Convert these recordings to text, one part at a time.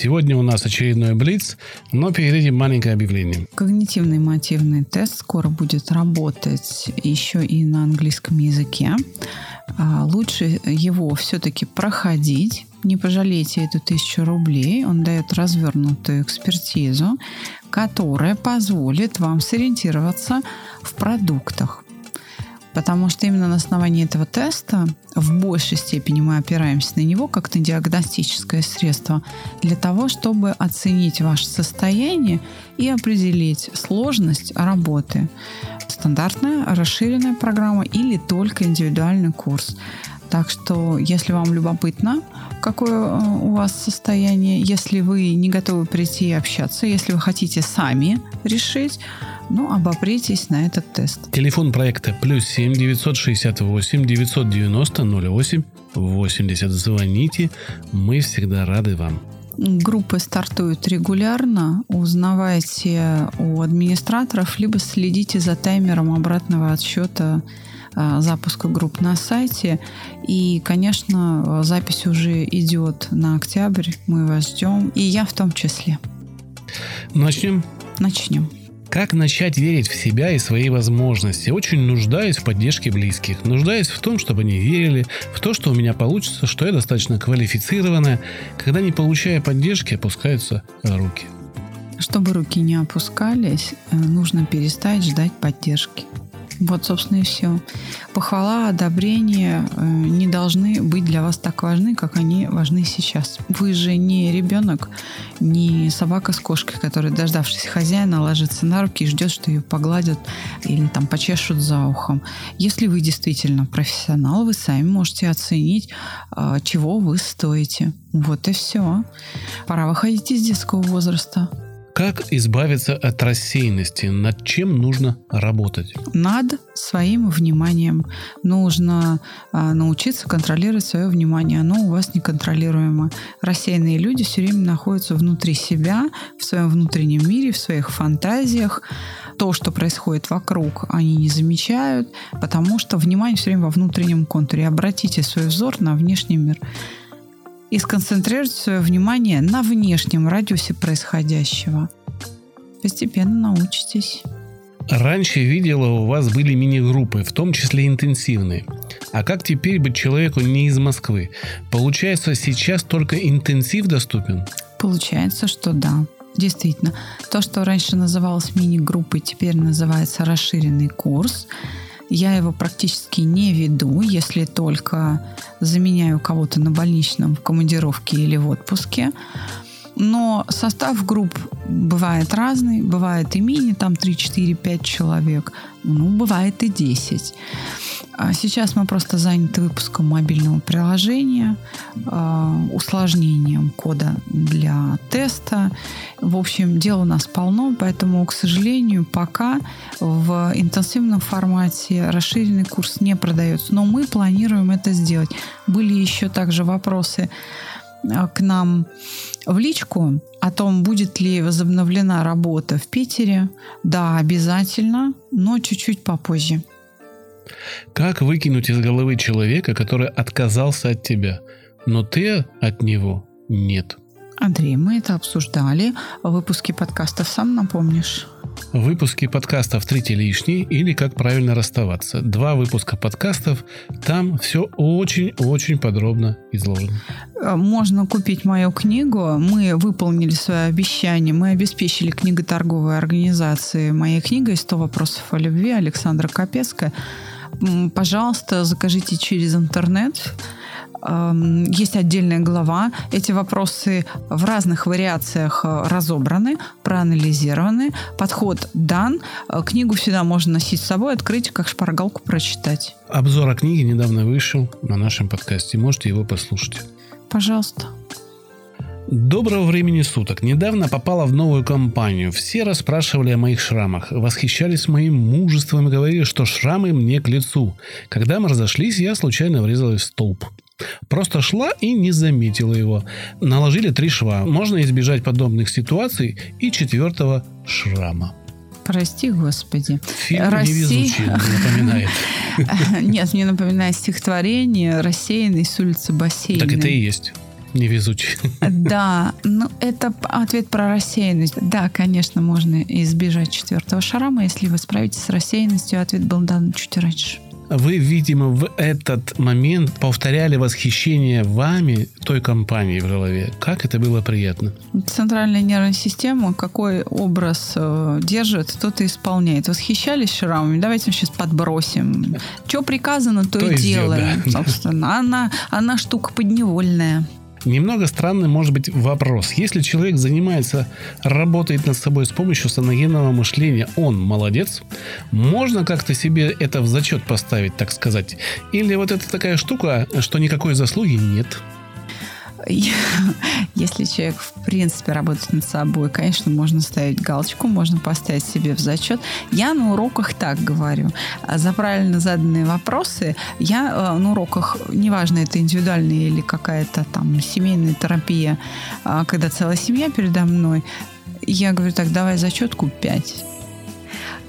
Сегодня у нас очередной Блиц, но перед этим маленькое объявление. Когнитивный мотивный тест скоро будет работать еще и на английском языке. А, лучше его все-таки проходить. Не пожалейте эту тысячу рублей. Он дает развернутую экспертизу, которая позволит вам сориентироваться в продуктах. Потому что именно на основании этого теста в большей степени мы опираемся на него как на диагностическое средство для того, чтобы оценить ваше состояние и определить сложность работы. Стандартная, расширенная программа или только индивидуальный курс. Так что, если вам любопытно, какое э, у вас состояние, если вы не готовы прийти и общаться, если вы хотите сами решить, ну, обопритесь на этот тест. Телефон проекта плюс 7 968 990 08 80. Звоните, мы всегда рады вам. Группы стартуют регулярно. Узнавайте у администраторов, либо следите за таймером обратного отсчета запуска групп на сайте. И, конечно, запись уже идет на октябрь. Мы вас ждем. И я в том числе. Начнем? Начнем. Как начать верить в себя и свои возможности? Очень нуждаюсь в поддержке близких. Нуждаюсь в том, чтобы они верили, в то, что у меня получится, что я достаточно квалифицированная. Когда не получая поддержки, опускаются руки. Чтобы руки не опускались, э, нужно перестать ждать поддержки. Вот, собственно, и все. Похвала, одобрение э, не должны быть для вас так важны, как они важны сейчас. Вы же не ребенок, не собака с кошкой, которая, дождавшись хозяина, ложится на руки и ждет, что ее погладят или там почешут за ухом. Если вы действительно профессионал, вы сами можете оценить, э, чего вы стоите. Вот и все. Пора выходить из детского возраста. Как избавиться от рассеянности? Над чем нужно работать? Над своим вниманием. Нужно а, научиться контролировать свое внимание. Оно у вас неконтролируемо. Рассеянные люди все время находятся внутри себя, в своем внутреннем мире, в своих фантазиях. То, что происходит вокруг, они не замечают, потому что внимание все время во внутреннем контуре. Обратите свой взор на внешний мир и сконцентрировать свое внимание на внешнем радиусе происходящего. Постепенно научитесь. Раньше видела, у вас были мини-группы, в том числе интенсивные. А как теперь быть человеку не из Москвы? Получается, сейчас только интенсив доступен? Получается, что да. Действительно, то, что раньше называлось мини-группой, теперь называется расширенный курс. Я его практически не веду, если только заменяю кого-то на больничном в командировке или в отпуске. Но состав групп бывает разный. Бывает и мини, там 3, 4, 5 человек. Ну, бывает и 10. А сейчас мы просто заняты выпуском мобильного приложения, а, усложнением кода для теста. В общем, дел у нас полно, поэтому, к сожалению, пока в интенсивном формате расширенный курс не продается. Но мы планируем это сделать. Были еще также вопросы а, к нам в личку о том, будет ли возобновлена работа в Питере. Да, обязательно, но чуть-чуть попозже. Как выкинуть из головы человека, который отказался от тебя, но ты от него нет? Андрей, мы это обсуждали в выпуске подкастов, сам напомнишь? Выпуски подкастов «Третий лишний» или «Как правильно расставаться». Два выпуска подкастов, там все очень-очень подробно изложено. Э, можно купить мою книгу. Мы выполнили свое обещание. Мы обеспечили книготорговой организации моей книгой «100 вопросов о любви» Александра Капецкая. Пожалуйста, закажите через интернет есть отдельная глава. Эти вопросы в разных вариациях э, разобраны, проанализированы. Подход дан. Э, книгу всегда можно носить с собой, открыть, как шпаргалку прочитать. Обзор о книге недавно вышел на нашем подкасте. Можете его послушать. Пожалуйста. Доброго времени суток. Недавно попала в новую компанию. Все расспрашивали о моих шрамах, восхищались моим мужеством и говорили, что шрамы мне к лицу. Когда мы разошлись, я случайно врезалась в столб. Просто шла и не заметила его. Наложили три шва. Можно избежать подобных ситуаций и четвертого шрама. Прости, Господи. Фильм Россия- напоминает. Нет, мне напоминает стихотворение «Рассеянный с улицы бассейна». Так это и есть. Невезучий. Да, ну это ответ про рассеянность. Да, конечно, можно избежать четвертого шрама, если вы справитесь с рассеянностью. Ответ был дан чуть раньше. Вы, видимо, в этот момент повторяли восхищение вами той компании в голове. Как это было приятно. Центральная нервная система, какой образ э, держит, тот и исполняет. Восхищались шрамами? Давайте сейчас подбросим. Что приказано, то, То и и делаем. да. Собственно, она, она штука подневольная. Немного странный может быть вопрос. Если человек занимается, работает над собой с помощью саногенного мышления, он молодец? Можно как-то себе это в зачет поставить, так сказать? Или вот это такая штука, что никакой заслуги нет? Если человек, в принципе, работает над собой, конечно, можно ставить галочку, можно поставить себе в зачет. Я на уроках так говорю. А За правильно заданные вопросы я э, на уроках, неважно, это индивидуальная или какая-то там семейная терапия, а, когда целая семья передо мной, я говорю так, давай зачетку 5.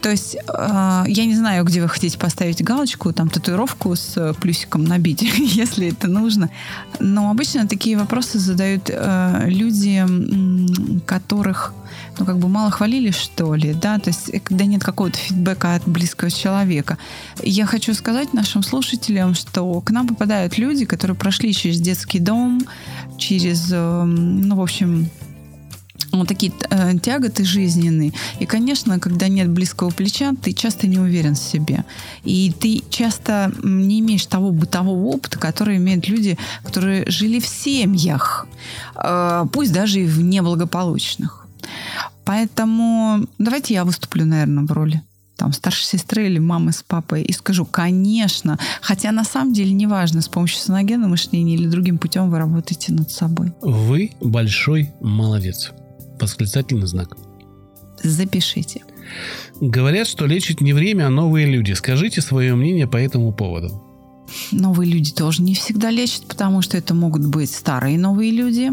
То есть э, я не знаю, где вы хотите поставить галочку, там татуировку с э, плюсиком набить, если это нужно. Но обычно такие вопросы задают э, люди, которых ну, как бы мало хвалили, что ли, да, то есть э, когда нет какого-то фидбэка от близкого человека. Я хочу сказать нашим слушателям, что к нам попадают люди, которые прошли через детский дом, через, э, ну, в общем, вот такие э, тяготы жизненные. И, конечно, когда нет близкого плеча, ты часто не уверен в себе. И ты часто не имеешь того бытового опыта, который имеют люди, которые жили в семьях, э, пусть даже и в неблагополучных. Поэтому давайте я выступлю, наверное, в роли там, старшей сестры или мамы с папой и скажу, конечно, хотя на самом деле неважно, с помощью саногенного мышления или другим путем вы работаете над собой. Вы большой молодец. Восклицательный знак. Запишите. Говорят, что лечит не время, а новые люди. Скажите свое мнение по этому поводу. Новые люди тоже не всегда лечат, потому что это могут быть старые новые люди,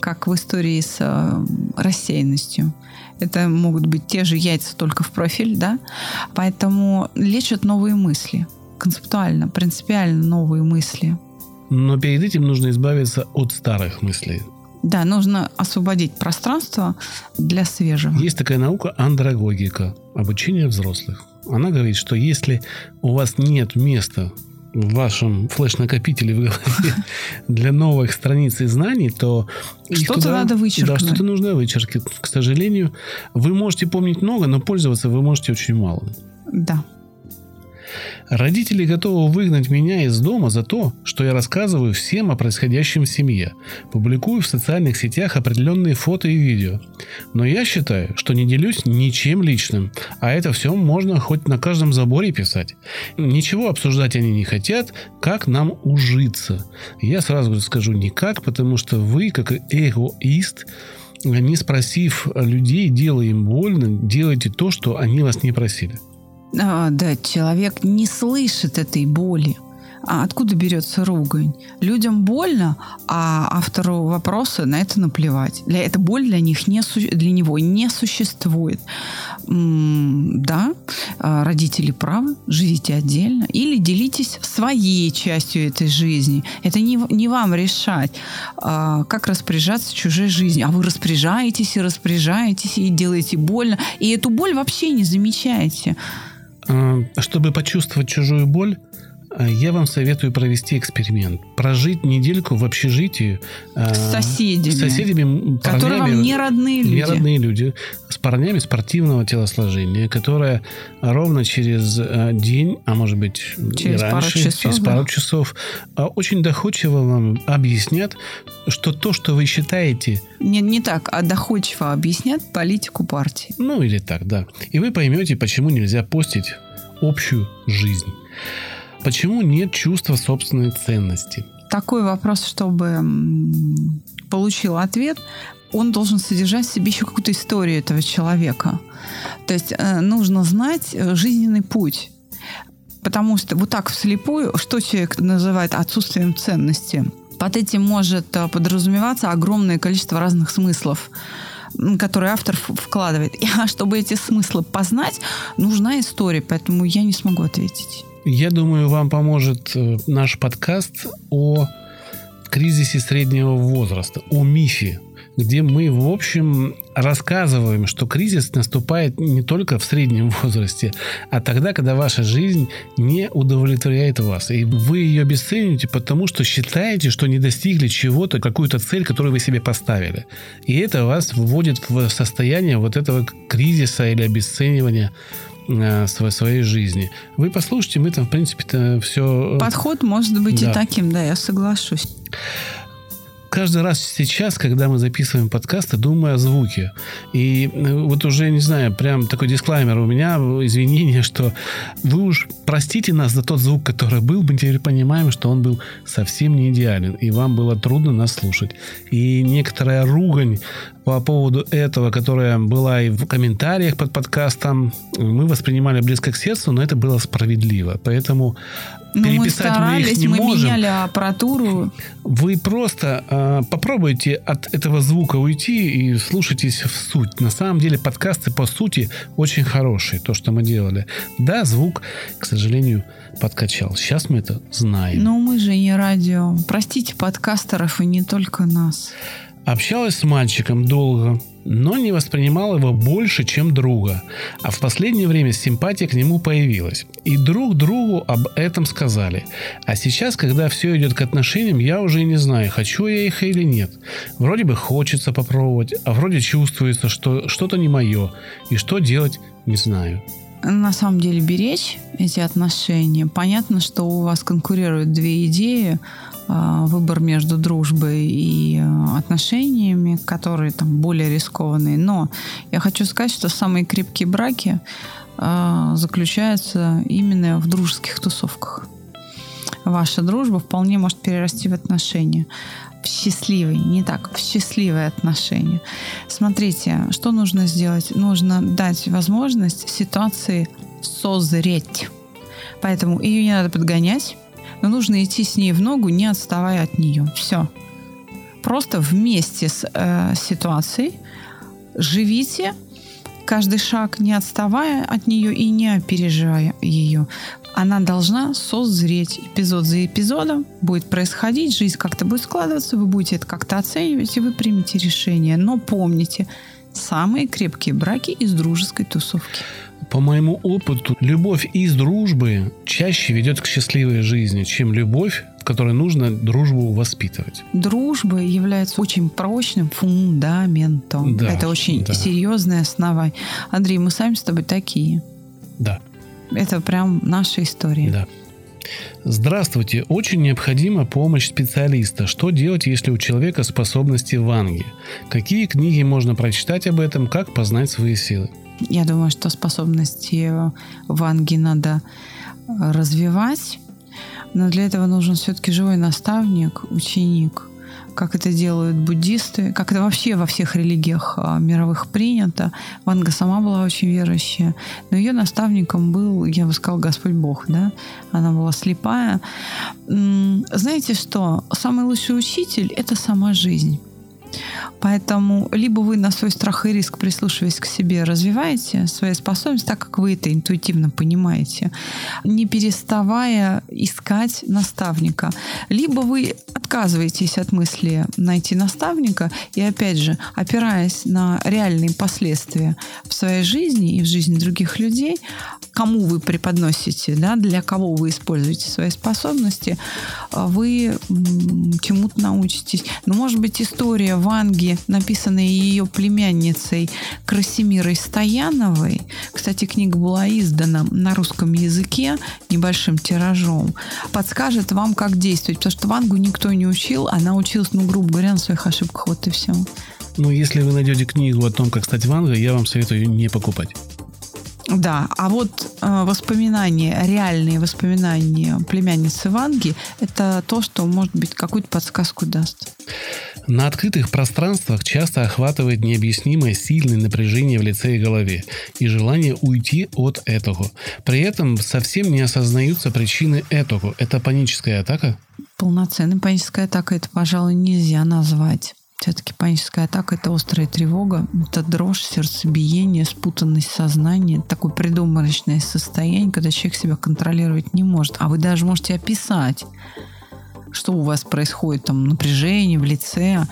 как в истории с э, рассеянностью. Это могут быть те же яйца, только в профиль, да? Поэтому лечат новые мысли. Концептуально, принципиально новые мысли. Но перед этим нужно избавиться от старых мыслей. Да, нужно освободить пространство для свежего. Есть такая наука андрогогика, обучение взрослых. Она говорит, что если у вас нет места в вашем флеш-накопителе в голове для новых страниц и знаний, то Что-то надо вычеркнуть. Да, что-то нужно вычеркнуть. К сожалению, вы можете помнить много, но пользоваться вы можете очень мало. Да. Родители готовы выгнать меня из дома за то, что я рассказываю всем о происходящем в семье, публикую в социальных сетях определенные фото и видео. Но я считаю, что не делюсь ничем личным, а это все можно хоть на каждом заборе писать. Ничего обсуждать они не хотят, как нам ужиться. Я сразу скажу никак, потому что вы, как эгоист, не спросив людей, делая им больно, делаете то, что они вас не просили. А, да, человек не слышит этой боли. А откуда берется ругань? Людям больно, а автору вопроса на это наплевать. Для, эта боль для, них не, для него не существует. М, да, а, родители правы, живите отдельно. Или делитесь своей частью этой жизни. Это не, не вам решать, а, как распоряжаться чужой жизнью. А вы распоряжаетесь и распоряжаетесь, и делаете больно. И эту боль вообще не замечаете. А, Чтобы почувствовать чужую боль, я вам советую провести эксперимент. Прожить недельку в общежитии а, С соседями. с соседями, м, Которые парнями, вам не родные люди. не родные люди, с парнями спортивного телосложения, которые ровно через а, день, а может быть и Через пару раньше, часов, через да. пару часов, а, очень доходчиво вам объяснят, что то, что вы считаете Не, не так, а доходчиво объяснят политику партии. Ну, или так, да. И вы поймете, почему нельзя постить общую жизнь. Почему нет чувства собственной ценности? Такой вопрос, чтобы получил ответ, он должен содержать в себе еще какую-то историю этого человека. То есть э, нужно знать э, жизненный путь. Потому что вот так вслепую, что человек называет отсутствием ценности, под этим может э, подразумеваться огромное количество разных смыслов которые автор вкладывает. А чтобы эти смыслы познать, нужна история, поэтому я не смогу ответить. Я думаю, вам поможет наш подкаст о кризисе среднего возраста, о мифе где мы, в общем, рассказываем, что кризис наступает не только в среднем возрасте, а тогда, когда ваша жизнь не удовлетворяет вас. И вы ее обесцениваете, потому что считаете, что не достигли чего-то, какую-то цель, которую вы себе поставили. И это вас вводит в состояние вот этого кризиса или обесценивания э, своей, своей жизни. Вы послушайте, мы там, в принципе-то все... Э, Подход может быть да. и таким, да, я соглашусь каждый раз сейчас, когда мы записываем подкасты, думаю о звуке. И э, вот уже, не знаю, прям такой дисклаймер у меня, извинения, что вы уж простите нас за тот звук, который был, мы теперь понимаем, что он был совсем не идеален, и вам было трудно нас слушать. И некоторая ругань по поводу этого, которая была и в комментариях под подкастом, мы воспринимали близко к сердцу, но это было справедливо. Поэтому ну, переписать мы, мы их не мы можем. меняли аппаратуру. Вы просто э, попробуйте от этого звука уйти и слушайтесь в суть. На самом деле подкасты по сути очень хорошие, то, что мы делали. Да, звук, к сожалению, подкачал. Сейчас мы это знаем. Но мы же не радио. Простите подкастеров и не только нас. Общалась с мальчиком долго, но не воспринимала его больше, чем друга. А в последнее время симпатия к нему появилась. И друг другу об этом сказали. А сейчас, когда все идет к отношениям, я уже не знаю, хочу я их или нет. Вроде бы хочется попробовать, а вроде чувствуется, что что-то не мое. И что делать, не знаю на самом деле беречь эти отношения. Понятно, что у вас конкурируют две идеи. А, выбор между дружбой и а, отношениями, которые там более рискованные. Но я хочу сказать, что самые крепкие браки а, заключаются именно в дружеских тусовках. Ваша дружба вполне может перерасти в отношения в счастливые, не так, в счастливые отношения. Смотрите, что нужно сделать? Нужно дать возможность ситуации созреть. Поэтому ее не надо подгонять, но нужно идти с ней в ногу, не отставая от нее. Все. Просто вместе с э, ситуацией живите каждый шаг, не отставая от нее и не опережая ее. Она должна созреть эпизод за эпизодом, будет происходить, жизнь как-то будет складываться, вы будете это как-то оценивать, и вы примете решение. Но помните, самые крепкие браки из дружеской тусовки по моему опыту, любовь из дружбы чаще ведет к счастливой жизни, чем любовь, которой нужно дружбу воспитывать. Дружба является очень прочным фундаментом. Да, Это очень да. серьезное основание. Андрей, мы сами с тобой такие. Да. Это прям наша история. Да. Здравствуйте. Очень необходима помощь специалиста. Что делать, если у человека способности ванги? Какие книги можно прочитать об этом? Как познать свои силы? Я думаю, что способности Ванги надо развивать, но для этого нужен все-таки живой наставник, ученик, как это делают буддисты, как это вообще во всех религиях а, мировых принято. Ванга сама была очень верующая, но ее наставником был, я бы сказала, Господь Бог, да? Она была слепая. Знаете что? Самый лучший учитель – это сама жизнь. Поэтому либо вы на свой страх и риск, прислушиваясь к себе, развиваете свои способности так, как вы это интуитивно понимаете, не переставая искать наставника. Либо вы отказываетесь от мысли найти наставника и, опять же, опираясь на реальные последствия в своей жизни и в жизни других людей, кому вы преподносите, да, для кого вы используете свои способности, вы чему-то научитесь. Но, может быть, история Ванги, написанная ее племянницей Красимирой Стояновой. Кстати, книга была издана на русском языке небольшим тиражом. Подскажет вам, как действовать. Потому что Вангу никто не учил. Она училась, ну, грубо говоря, на своих ошибках. Вот и все. Ну, если вы найдете книгу о том, как стать Вангой, я вам советую не покупать. Да, а вот э, воспоминания, реальные воспоминания племянницы Ванги, это то, что, может быть, какую-то подсказку даст. На открытых пространствах часто охватывает необъяснимое сильное напряжение в лице и голове и желание уйти от этого. При этом совсем не осознаются причины этого. Это паническая атака? Полноценной панической атакой это, пожалуй, нельзя назвать. Все-таки паническая атака – это острая тревога, это дрожь, сердцебиение, спутанность сознания, такое придуманное состояние, когда человек себя контролировать не может. А вы даже можете описать, что у вас происходит, там, напряжение в лице,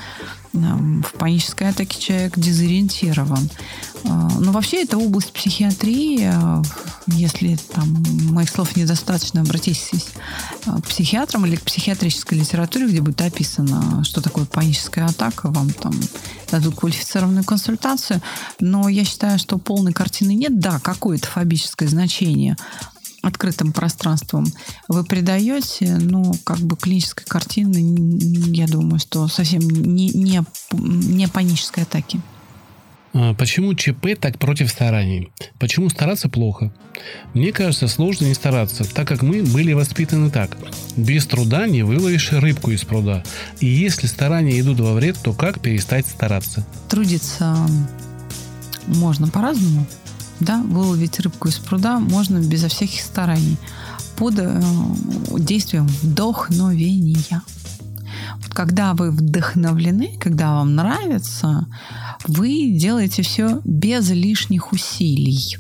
в панической атаке человек дезориентирован. А, но вообще это область психиатрии. Если там моих слов недостаточно, обратитесь к психиатрам или к психиатрической литературе, где будет описано, что такое паническая атака. Вам там дадут квалифицированную консультацию. Но я считаю, что полной картины нет. Да, какое-то фобическое значение открытым пространством вы придаете, ну, как бы клинической картины, я думаю, что совсем не, не, не панической атаки. А почему ЧП так против стараний? Почему стараться плохо? Мне кажется, сложно не стараться, так как мы были воспитаны так. Без труда не выловишь рыбку из пруда. И если старания идут во вред, то как перестать стараться? Трудиться можно по-разному. Да, выловить рыбку из пруда можно безо всяких стараний под э, действием вдохновения. Вот когда вы вдохновлены, когда вам нравится, вы делаете все без лишних усилий.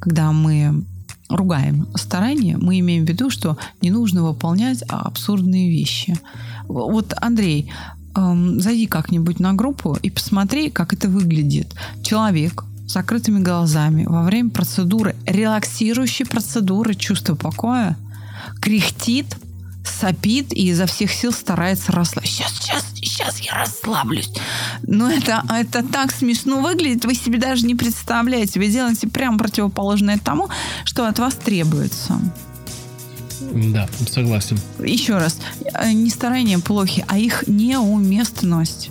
Когда мы ругаем старания, мы имеем в виду, что не нужно выполнять абсурдные вещи. Вот, Андрей, эм, зайди как-нибудь на группу и посмотри, как это выглядит. Человек с закрытыми глазами во время процедуры, релаксирующей процедуры чувства покоя, кряхтит, сопит и изо всех сил старается расслабиться. Сейчас, сейчас, сейчас я расслаблюсь. Но это, это так смешно выглядит, вы себе даже не представляете. Вы делаете прямо противоположное тому, что от вас требуется. Да, согласен. Еще раз, э, не старания плохи, а их неуместность.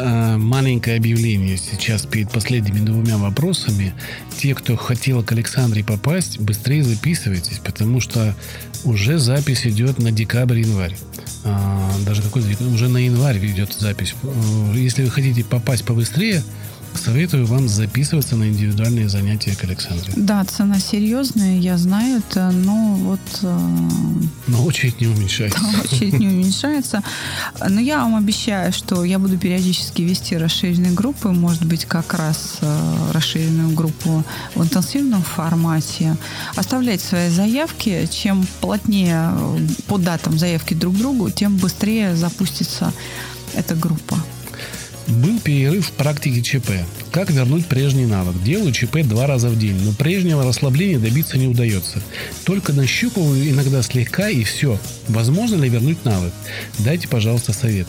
Э, маленькое объявление сейчас перед последними двумя вопросами. Те, кто хотел к Александре попасть, быстрее записывайтесь, потому что уже запись идет на декабрь-январь. А, даже какой уже на январь идет запись. Э, если вы хотите попасть побыстрее, Советую вам записываться на индивидуальные занятия к Александре. Да, цена серьезная, я знаю это, но вот... Э, но очередь не уменьшается. Да, очередь не уменьшается. Но я вам обещаю, что я буду периодически вести расширенные группы, может быть, как раз э, расширенную группу в интенсивном формате. Оставлять свои заявки. Чем плотнее э, по датам заявки друг другу, тем быстрее запустится эта группа. Был перерыв в практике ЧП. Как вернуть прежний навык? Делаю ЧП два раза в день, но прежнего расслабления добиться не удается. Только нащупываю иногда слегка и все. Возможно ли вернуть навык? Дайте, пожалуйста, совет.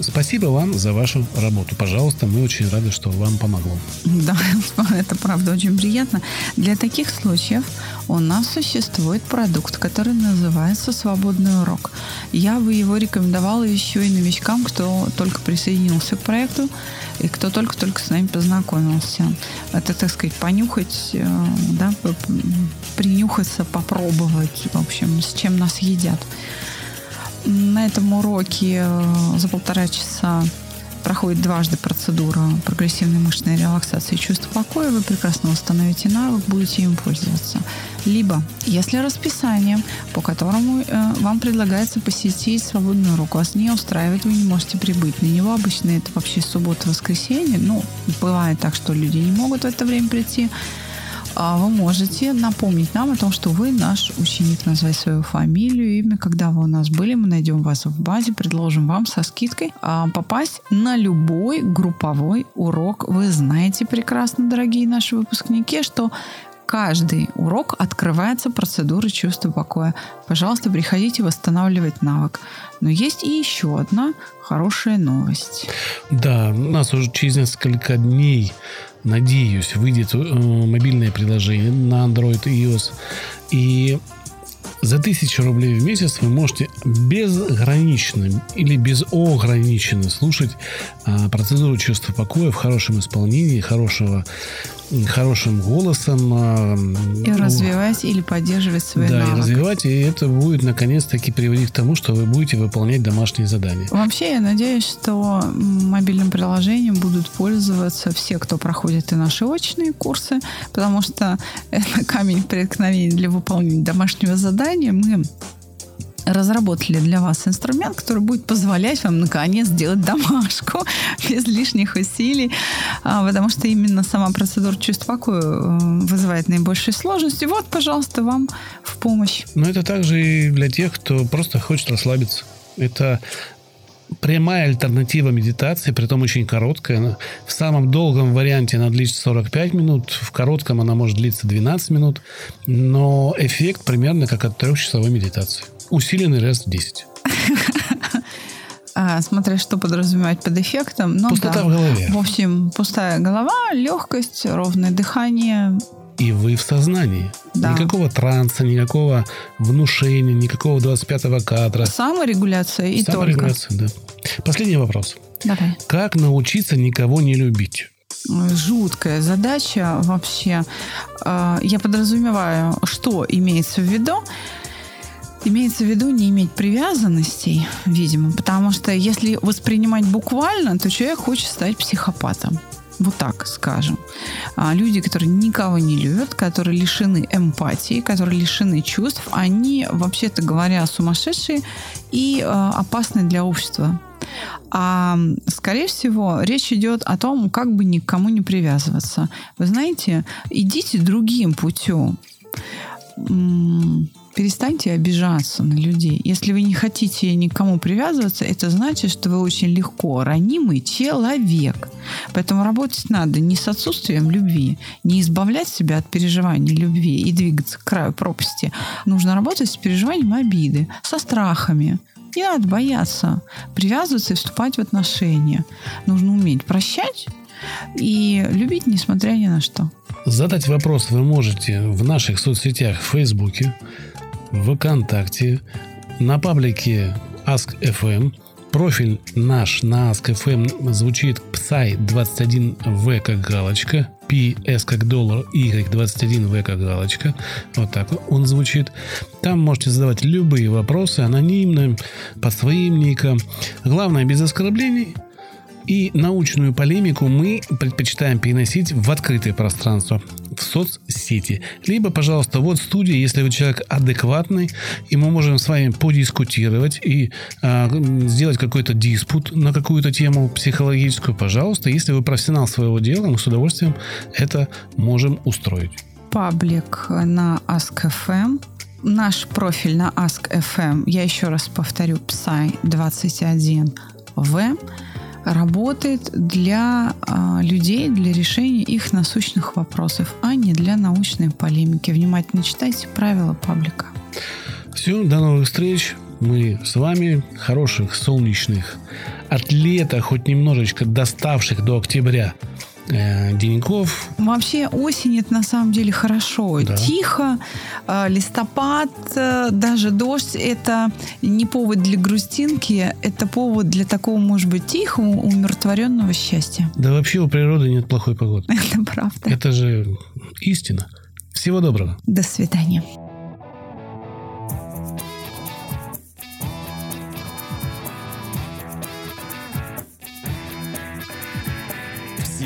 Спасибо вам за вашу работу. Пожалуйста, мы очень рады, что вам помогло. Да, это правда очень приятно. Для таких случаев у нас существует продукт, который называется «Свободный урок». Я бы его рекомендовала еще и новичкам, кто только присоединился к проекту и кто только-только с нами познакомился. Это, так сказать, понюхать, э, да, принюхаться, попробовать, в общем, с чем нас едят. На этом уроке э, за полтора часа проходит дважды процедура прогрессивной мышечной релаксации и чувства покоя, вы прекрасно восстановите навык, будете им пользоваться. Либо, если расписание, по которому э, вам предлагается посетить свободный урок, вас не устраивает, вы не можете прибыть. На него, обычно это вообще суббота-воскресенье, ну, бывает так, что люди не могут в это время прийти, вы можете напомнить нам о том, что вы наш ученик, назвать свою фамилию, имя. Когда вы у нас были, мы найдем вас в базе, предложим вам со скидкой а, попасть на любой групповой урок. Вы знаете прекрасно, дорогие наши выпускники, что каждый урок открывается процедура чувства покоя. Пожалуйста, приходите восстанавливать навык. Но есть и еще одна хорошая новость. Да, у нас уже через несколько дней надеюсь, выйдет э, мобильное приложение на Android и iOS. И за 1000 рублей в месяц вы можете безгранично или безограниченно слушать а, процедуру чувства покоя в хорошем исполнении, хорошего хорошим голосом. а, И ну, развивать или поддерживать свои Да, и навыки. развивать, и это будет наконец-таки приводить к тому, что вы будете выполнять домашние задания. Вообще, я надеюсь, что мобильным приложением будут пользоваться все, кто проходит и наши очные курсы, потому что это камень преткновения для выполнения домашнего задания. Мы разработали для вас инструмент, который будет позволять вам наконец сделать домашку без лишних усилий, А, потому что именно сама процедура чувств покоя э, вызывает наибольшие сложности. Вот, пожалуйста, вам в помощь. Но это также и для тех, кто просто хочет расслабиться. Это прямая альтернатива медитации, притом очень короткая. В самом долгом варианте она длится 45 минут, в коротком она может длиться 12 минут, но эффект примерно как от трехчасовой медитации. Усиленный раз в 10. А, смотря что подразумевать под эффектом. Ну, Пустота да. в голове. В общем, пустая голова, легкость, ровное дыхание. И вы в сознании. Да. Никакого транса, никакого внушения, никакого 25-го кадра. Саморегуляция и только. Саморегуляция, да. Последний вопрос. Давай. Как научиться никого не любить? Жуткая задача вообще. А, Я подразумеваю, что имеется в виду. Имеется в виду не иметь привязанностей, видимо, потому что если воспринимать буквально, то человек хочет стать психопатом. Вот так скажем. А люди, которые никого не любят, которые лишены эмпатии, которые лишены чувств, они, вообще-то говоря, сумасшедшие и э, опасны для общества. А, скорее всего, речь идет о том, как бы никому не привязываться. Вы знаете, идите другим путем. Перестаньте обижаться на людей. Если вы не хотите никому привязываться, это значит, что вы очень легко ранимый человек. Поэтому работать надо не с отсутствием любви, не избавлять себя от переживаний любви и двигаться к краю пропасти. Нужно работать с переживанием обиды, со страхами. Не надо бояться привязываться и вступать в отношения. Нужно уметь прощать и любить, несмотря ни на что. Задать вопрос вы можете в наших соцсетях в Фейсбуке, ВКонтакте, на паблике Ask.fm. Профиль наш на Ask.fm звучит Psy21V как галочка, PS как доллар, Y21V как галочка. Вот так он звучит. Там можете задавать любые вопросы анонимно, по своим никам. Главное, без оскорблений. И научную полемику мы предпочитаем переносить в открытое пространство, в соцсети. Либо, пожалуйста, вот студия, если вы человек адекватный, и мы можем с вами подискутировать и а, сделать какой-то диспут на какую-то тему психологическую, пожалуйста. Если вы профессионал своего дела, мы с удовольствием это можем устроить. Паблик на Ask.fm. Наш профиль на Ask.fm, я еще раз повторю, Psy21V, работает для а, людей, для решения их насущных вопросов, а не для научной полемики. Внимательно читайте правила паблика. Все, до новых встреч. Мы с вами хороших солнечных от лета, хоть немножечко доставших до октября э, деньков. Вообще осень это на самом деле хорошо. Да. Тихо, э, листопад, э, даже дождь это не повод для грустинки, это повод для такого, может быть, тихого, умиротворенного счастья. Да вообще у природы нет плохой погоды. Это правда. Это же истина. Всего доброго. До свидания.